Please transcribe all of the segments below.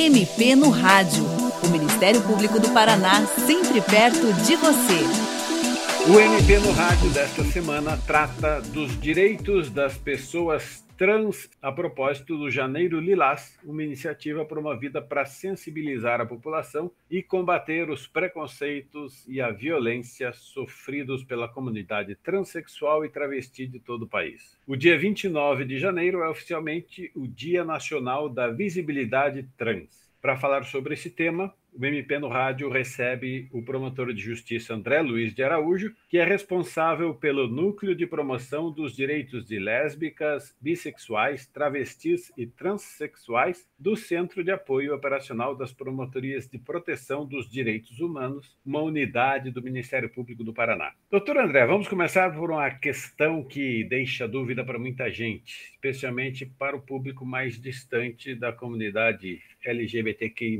MP no Rádio. O Ministério Público do Paraná, sempre perto de você. O MP no Rádio desta semana trata dos direitos das pessoas trans a propósito do Janeiro Lilás, uma iniciativa promovida para sensibilizar a população e combater os preconceitos e a violência sofridos pela comunidade transexual e travesti de todo o país. O dia 29 de janeiro é oficialmente o Dia Nacional da Visibilidade Trans. Para falar sobre esse tema, o MP no Rádio recebe o promotor de justiça André Luiz de Araújo, que é responsável pelo Núcleo de Promoção dos Direitos de Lésbicas, Bissexuais, Travestis e Transsexuais do Centro de Apoio Operacional das Promotorias de Proteção dos Direitos Humanos, uma unidade do Ministério Público do Paraná. Doutor André, vamos começar por uma questão que deixa dúvida para muita gente, especialmente para o público mais distante da comunidade LGBTQI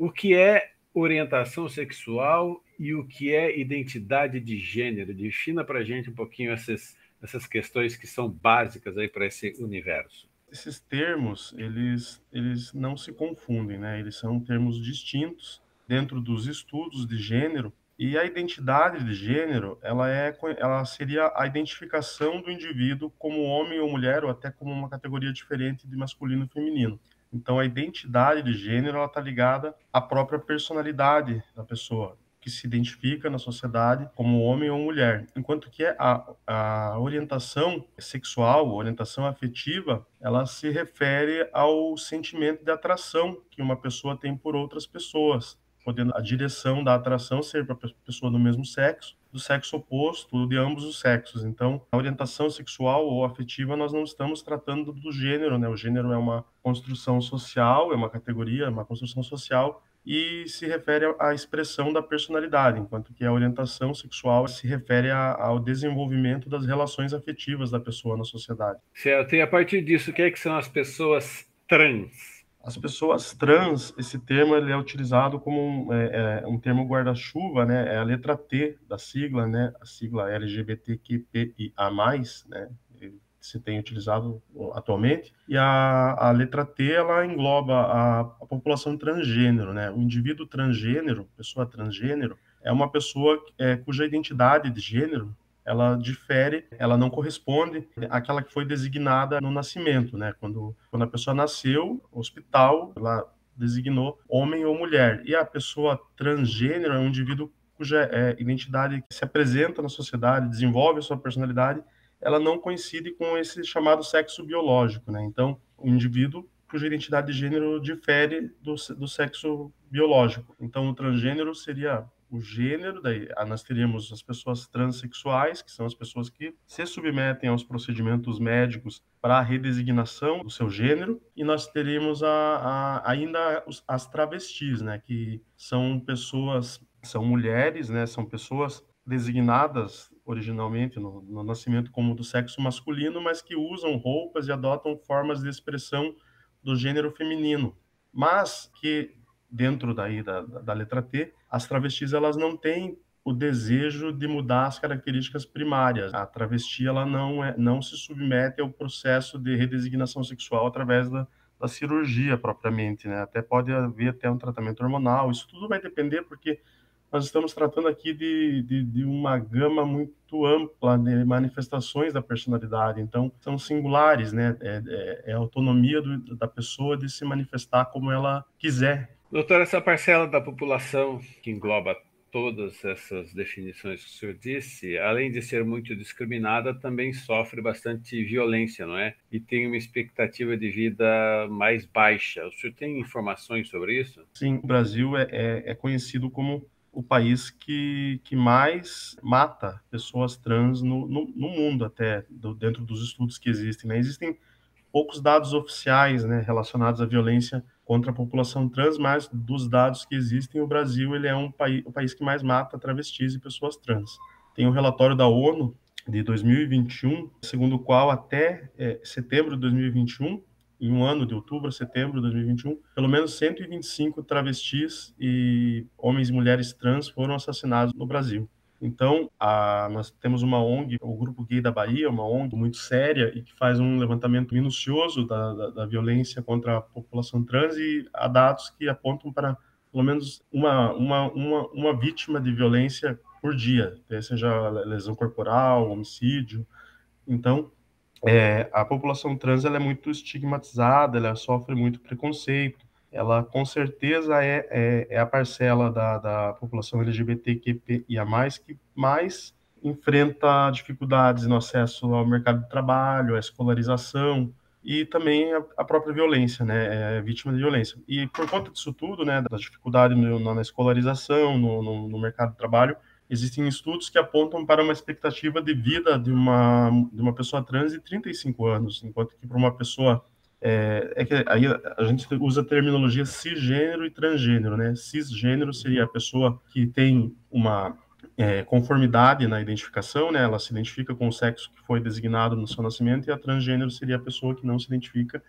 o que é orientação sexual e o que é identidade de gênero. Defina para a gente um pouquinho essas, essas questões que são básicas aí para esse universo. Esses termos, eles, eles não se confundem, né? Eles são termos distintos dentro dos estudos de gênero e a identidade de gênero, ela, é, ela seria a identificação do indivíduo como homem ou mulher, ou até como uma categoria diferente de masculino e feminino. Então, a identidade de gênero está ligada à própria personalidade da pessoa, que se identifica na sociedade como homem ou mulher. Enquanto que a, a orientação sexual, orientação afetiva, ela se refere ao sentimento de atração que uma pessoa tem por outras pessoas podendo a direção da atração ser para a pessoa do mesmo sexo, do sexo oposto, de ambos os sexos. Então, a orientação sexual ou afetiva, nós não estamos tratando do gênero, né? O gênero é uma construção social, é uma categoria, é uma construção social e se refere à expressão da personalidade, enquanto que a orientação sexual se refere ao desenvolvimento das relações afetivas da pessoa na sociedade. Certo. E a partir disso, o que, é que são as pessoas trans? As pessoas trans, esse termo ele é utilizado como um, é, é, um termo guarda-chuva, né? É a letra T da sigla, né? A sigla LGBTQIA+, né? se tem utilizado atualmente. E a, a letra T, ela engloba a, a população transgênero, né? O indivíduo transgênero, pessoa transgênero, é uma pessoa é, cuja identidade de gênero ela difere, ela não corresponde àquela que foi designada no nascimento, né? Quando, quando a pessoa nasceu, hospital, ela designou homem ou mulher. E a pessoa transgênero é um indivíduo cuja é, identidade se apresenta na sociedade, desenvolve a sua personalidade, ela não coincide com esse chamado sexo biológico, né? Então, o indivíduo cuja identidade de gênero difere do, do sexo biológico. Então, o transgênero seria o gênero, daí ah, nós teríamos as pessoas transexuais, que são as pessoas que se submetem aos procedimentos médicos para a redesignação do seu gênero, e nós teríamos a, a, ainda as travestis, né, que são pessoas, são mulheres, né, são pessoas designadas originalmente no, no nascimento como do sexo masculino, mas que usam roupas e adotam formas de expressão do gênero feminino, mas que dentro daí da, da letra T, as travestis elas não têm o desejo de mudar as características primárias. A travesti ela não é, não se submete ao processo de redesignação sexual através da, da cirurgia propriamente, né? Até pode haver até um tratamento hormonal. Isso tudo vai depender porque nós estamos tratando aqui de, de, de, uma gama muito ampla de manifestações da personalidade. Então, são singulares, né? É, é, é a autonomia do, da pessoa de se manifestar como ela quiser. Doutor, essa parcela da população que engloba todas essas definições que o senhor disse, além de ser muito discriminada, também sofre bastante violência, não é? E tem uma expectativa de vida mais baixa. O senhor tem informações sobre isso? Sim, o Brasil é, é, é conhecido como o país que, que mais mata pessoas trans no, no, no mundo, até do, dentro dos estudos que existem. Né? Existem poucos dados oficiais né, relacionados à violência contra a população trans, mas dos dados que existem, o Brasil ele é um país, o país que mais mata travestis e pessoas trans. Tem um relatório da ONU de 2021, segundo o qual até é, setembro de 2021, em um ano de outubro a setembro de 2021, pelo menos 125 travestis e homens e mulheres trans foram assassinados no Brasil. Então, a, nós temos uma ONG, o Grupo Gay da Bahia, uma ONG muito séria e que faz um levantamento minucioso da, da, da violência contra a população trans e há dados que apontam para pelo menos uma, uma, uma, uma vítima de violência por dia, seja lesão corporal, homicídio. Então, é, a população trans ela é muito estigmatizada, ela sofre muito preconceito. Ela, com certeza, é, é, é a parcela da, da população LGBTQIA+, que mais enfrenta dificuldades no acesso ao mercado de trabalho, à escolarização, e também a, própria violência, né, é vítima de violência. E por conta disso tudo, né, da dificuldade no, na escolarização, no, no, no, mercado de trabalho, existem estudos que apontam para uma expectativa de vida de uma, de uma pessoa trans de 35 anos, enquanto que para uma pessoa é, é, que aí a gente usa a terminologia cisgênero e transgênero, né? Cisgênero seria a pessoa que tem uma é, conformidade na identificação, né? Ela se identifica com o sexo que foi designado no seu nascimento e a transgênero seria a pessoa que não se identifica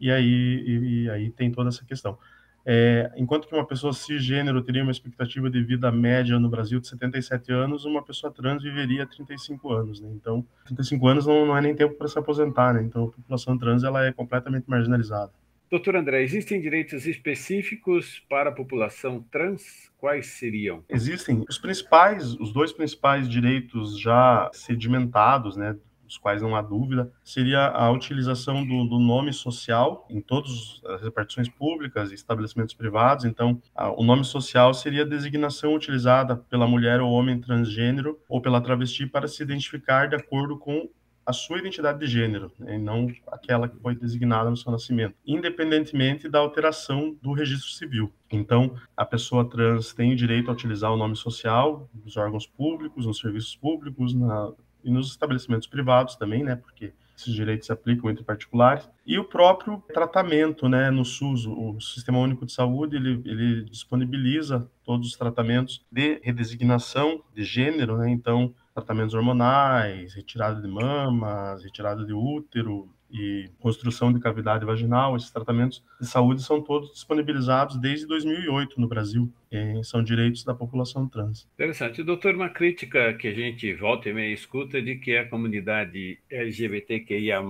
e aí e, e aí tem toda essa questão. É, enquanto que uma pessoa cisgênero teria uma expectativa de vida média no Brasil de 77 anos, uma pessoa trans viveria 35 anos, né? Então, 35 anos não, não é nem tempo para se aposentar, né? Então, a população trans ela é completamente marginalizada. Doutor André, existem direitos específicos para a população trans? Quais seriam? Existem. Os principais, os dois principais direitos já sedimentados, né, dos quais não há dúvida, seria a utilização do, do nome social em todas as repartições públicas e estabelecimentos privados. Então, a, o nome social seria a designação utilizada pela mulher ou homem transgênero ou pela travesti para se identificar de acordo com a sua identidade de gênero, né, e não aquela que foi designada no seu nascimento, independentemente da alteração do registro civil. Então, a pessoa trans tem o direito a utilizar o nome social nos órgãos públicos, nos serviços públicos na, e nos estabelecimentos privados também, né, porque esses direitos se aplicam entre particulares, e o próprio tratamento, né, no SUS, o Sistema Único de Saúde, ele, ele disponibiliza todos os tratamentos de redesignação de gênero, né, então tratamentos hormonais, retirada de mamas, retirada de útero e construção de cavidade vaginal, esses tratamentos de saúde são todos disponibilizados desde 2008 no Brasil. São direitos da população trans. Interessante. Doutor, uma crítica que a gente volta e meia escuta é de que a comunidade LGBTQIA+,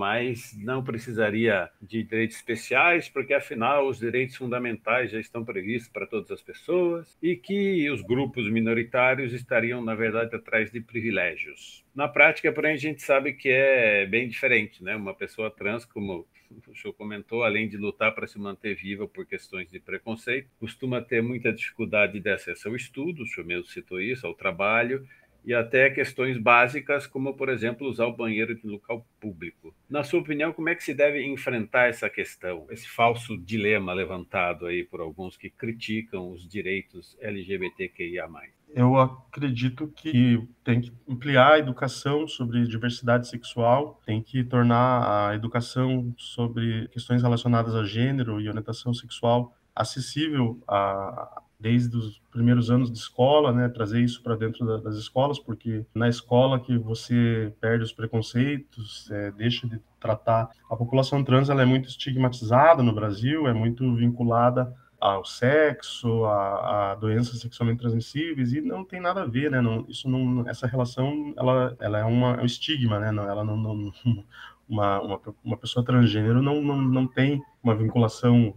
não precisaria de direitos especiais, porque afinal os direitos fundamentais já estão previstos para todas as pessoas e que os grupos minoritários estariam, na verdade, atrás de privilégios. Na prática, porém, a gente sabe que é bem diferente, né? Uma pessoa trans, como o senhor comentou, além de lutar para se manter viva por questões de preconceito, costuma ter muita dificuldade de acesso ao estudo, o senhor mesmo citou isso, ao trabalho, e até questões básicas, como, por exemplo, usar o banheiro de local público. Na sua opinião, como é que se deve enfrentar essa questão, esse falso dilema levantado aí por alguns que criticam os direitos LGBTQIA+. Eu acredito que tem que ampliar a educação sobre diversidade sexual, tem que tornar a educação sobre questões relacionadas a gênero e orientação sexual acessível a, desde os primeiros anos de escola, né, trazer isso para dentro da, das escolas, porque na escola que você perde os preconceitos, é, deixa de tratar a população trans, ela é muito estigmatizada no Brasil, é muito vinculada ao sexo, a, a, doenças sexualmente transmissíveis e não tem nada a ver, né? Não, isso não, essa relação, ela, ela é, uma, é um estigma, né? Não, ela não, não uma, uma, uma, pessoa transgênero não, não, não tem uma vinculação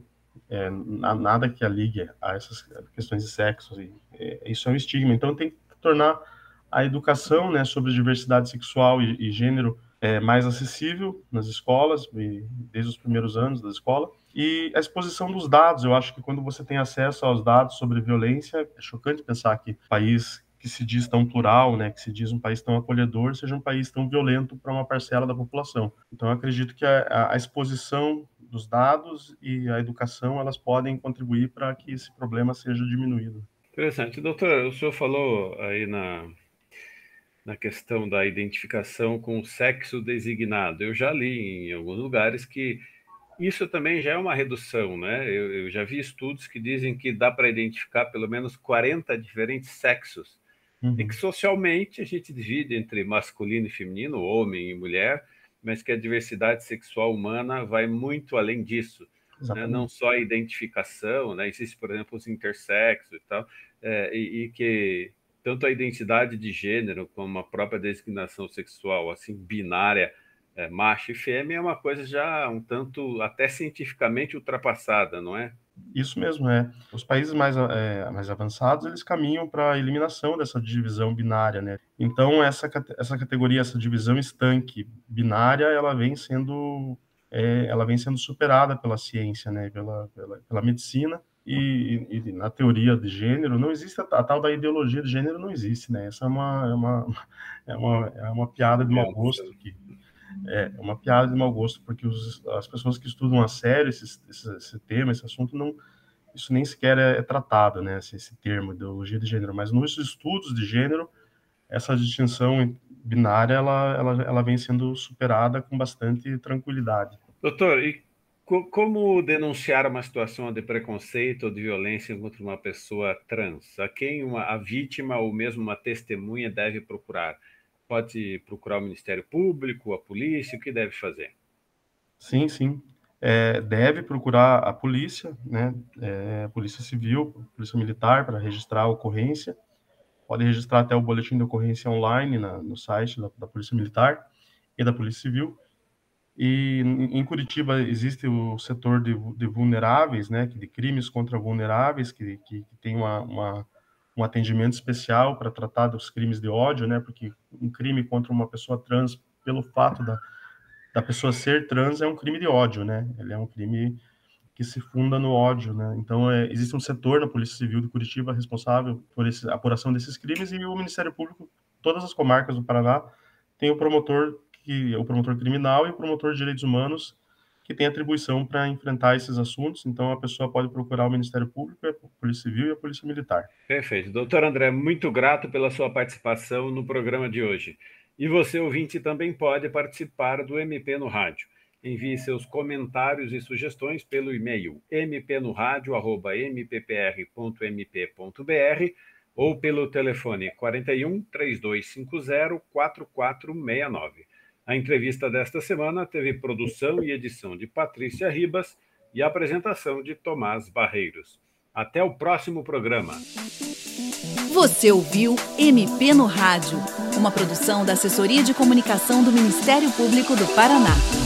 é, nada que a ligue a essas questões de sexo. E, é, isso é um estigma. Então tem que tornar a educação, né, sobre diversidade sexual e, e gênero é, mais acessível nas escolas, desde os primeiros anos da escola e a exposição dos dados, eu acho que quando você tem acesso aos dados sobre violência, é chocante pensar que país que se diz tão plural, né, que se diz um país tão acolhedor, seja um país tão violento para uma parcela da população. Então, eu acredito que a, a exposição dos dados e a educação, elas podem contribuir para que esse problema seja diminuído. Interessante. Doutor, o senhor falou aí na, na questão da identificação com o sexo designado. Eu já li em alguns lugares que isso também já é uma redução, né? Eu, eu já vi estudos que dizem que dá para identificar pelo menos 40 diferentes sexos, uhum. e que socialmente a gente divide entre masculino e feminino, homem e mulher, mas que a diversidade sexual humana vai muito além disso. Né? Não só a identificação, né? existe, por exemplo, os intersexos e tal, é, e, e que tanto a identidade de gênero como a própria designação sexual, assim, binária, é, macho e fêmea, é uma coisa já um tanto até cientificamente ultrapassada, não é? Isso mesmo, é. Os países mais, é, mais avançados, eles caminham para a eliminação dessa divisão binária, né? Então, essa, essa categoria, essa divisão estanque binária, ela vem sendo, é, ela vem sendo superada pela ciência, né? Pela, pela, pela medicina, e, e, na teoria de gênero não existe a, a, tal da ideologia de gênero não existe né essa é uma é uma é uma, é uma piada de mau gosto que é uma piada de mau gosto porque os, as pessoas que estudam a sério esse, esse, esse tema esse assunto não isso nem sequer é, é tratado né esse, esse, termo ideologia de gênero mas nos estudos de gênero essa distinção binária ela ela, ela vem sendo superada com bastante tranquilidade doutor e como denunciar uma situação de preconceito ou de violência contra uma pessoa trans? A quem uma, a vítima ou mesmo uma testemunha deve procurar? Pode procurar o Ministério Público, a polícia? O que deve fazer? Sim, sim. É, deve procurar a polícia, né? É, polícia civil, polícia militar, para registrar a ocorrência. Pode registrar até o boletim de ocorrência online na, no site da, da Polícia Militar e da Polícia Civil e em Curitiba existe o setor de, de vulneráveis, né, de crimes contra vulneráveis, que, que, que tem uma, uma, um atendimento especial para tratar dos crimes de ódio, né, porque um crime contra uma pessoa trans, pelo fato da, da pessoa ser trans, é um crime de ódio, né, ele é um crime que se funda no ódio, né, então é, existe um setor na Polícia Civil de Curitiba responsável por esse, a apuração desses crimes e o Ministério Público, todas as comarcas do Paraná, tem o promotor que o promotor criminal e o promotor de direitos humanos que tem atribuição para enfrentar esses assuntos. Então, a pessoa pode procurar o Ministério Público, a Polícia Civil e a Polícia Militar. Perfeito. Doutor André, muito grato pela sua participação no programa de hoje. E você, ouvinte, também pode participar do MP no Rádio. Envie seus comentários e sugestões pelo e-mail mpnoradio.mppr.mp.br ou pelo telefone 41 3250 4469. A entrevista desta semana teve produção e edição de Patrícia Ribas e apresentação de Tomás Barreiros. Até o próximo programa. Você ouviu MP no Rádio, uma produção da Assessoria de Comunicação do Ministério Público do Paraná.